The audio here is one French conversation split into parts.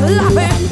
laughing.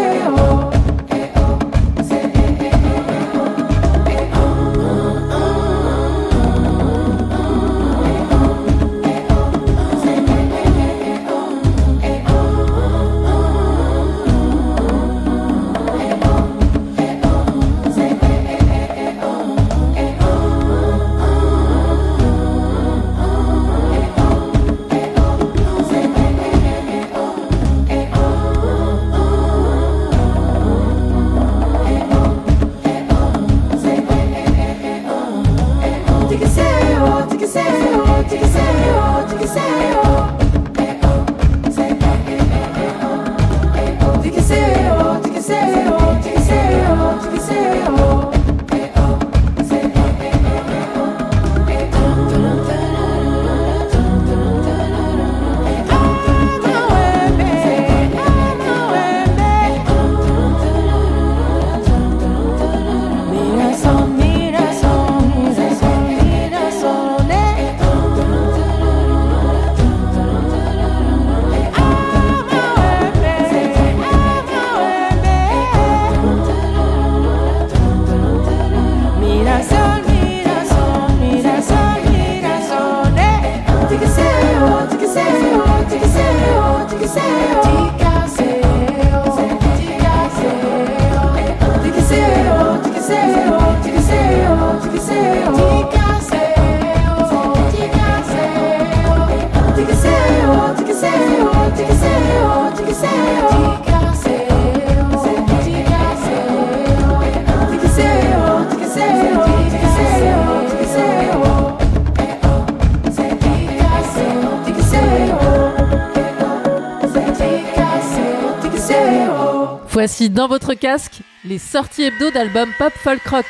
Oh. Les sorties hebdo d'albums pop folk rock.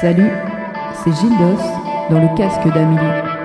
Salut, c'est Gildos dans le casque d'Amélie.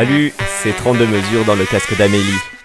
Salut, c'est 32 mesures dans le casque d'Amélie.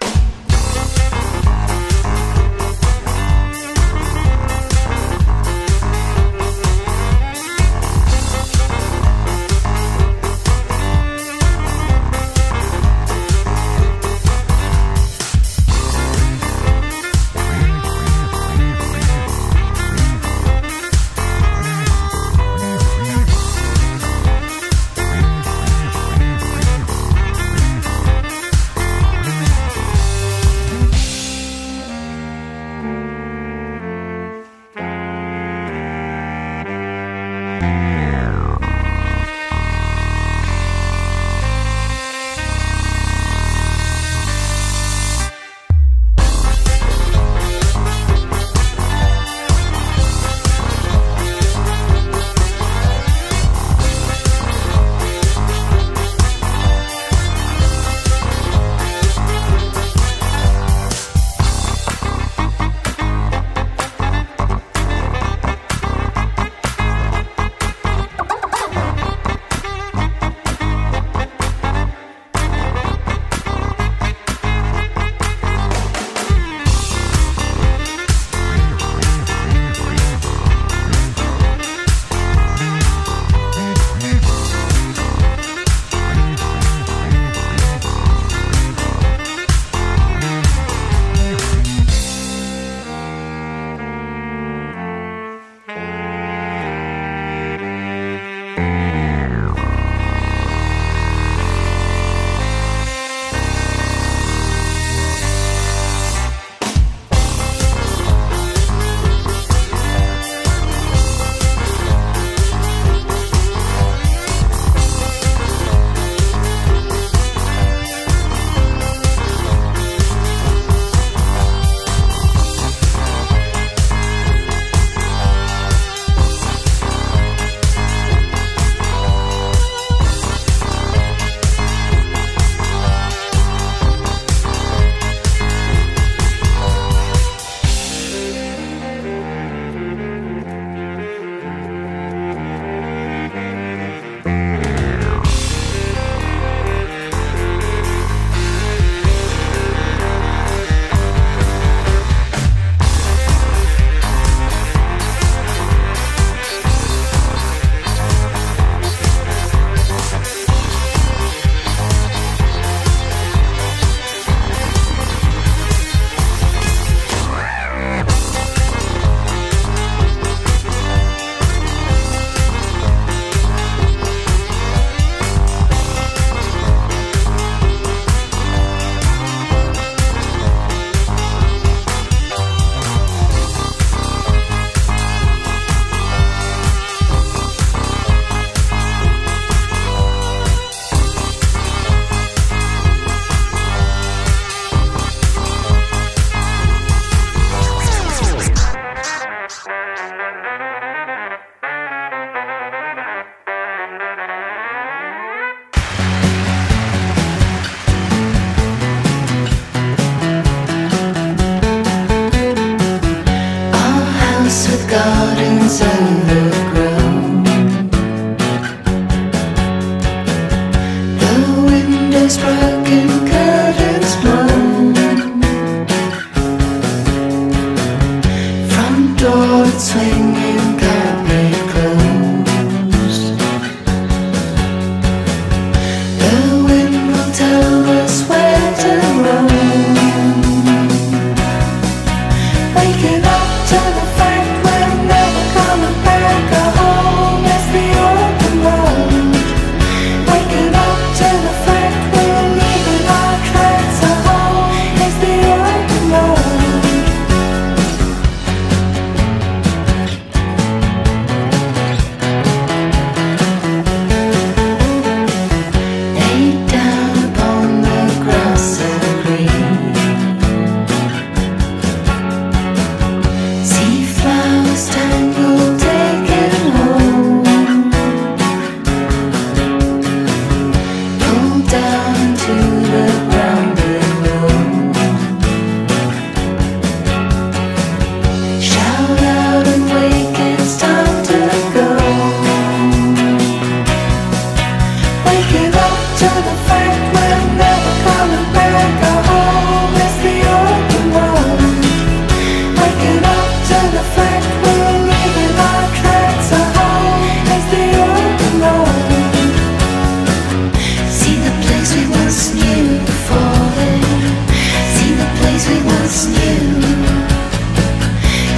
once knew.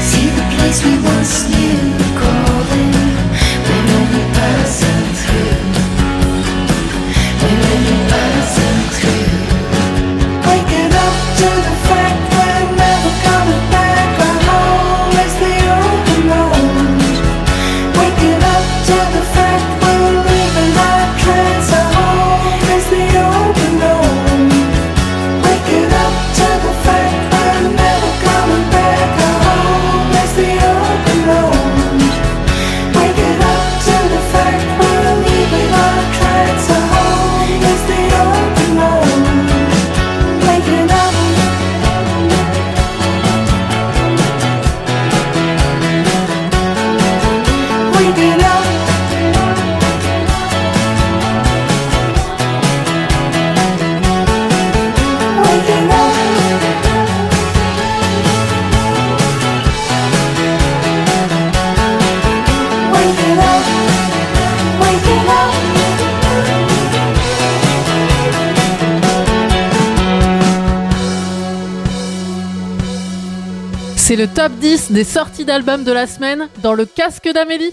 See the place we once knew. le top 10 des sorties d'albums de la semaine dans le casque d'Amélie.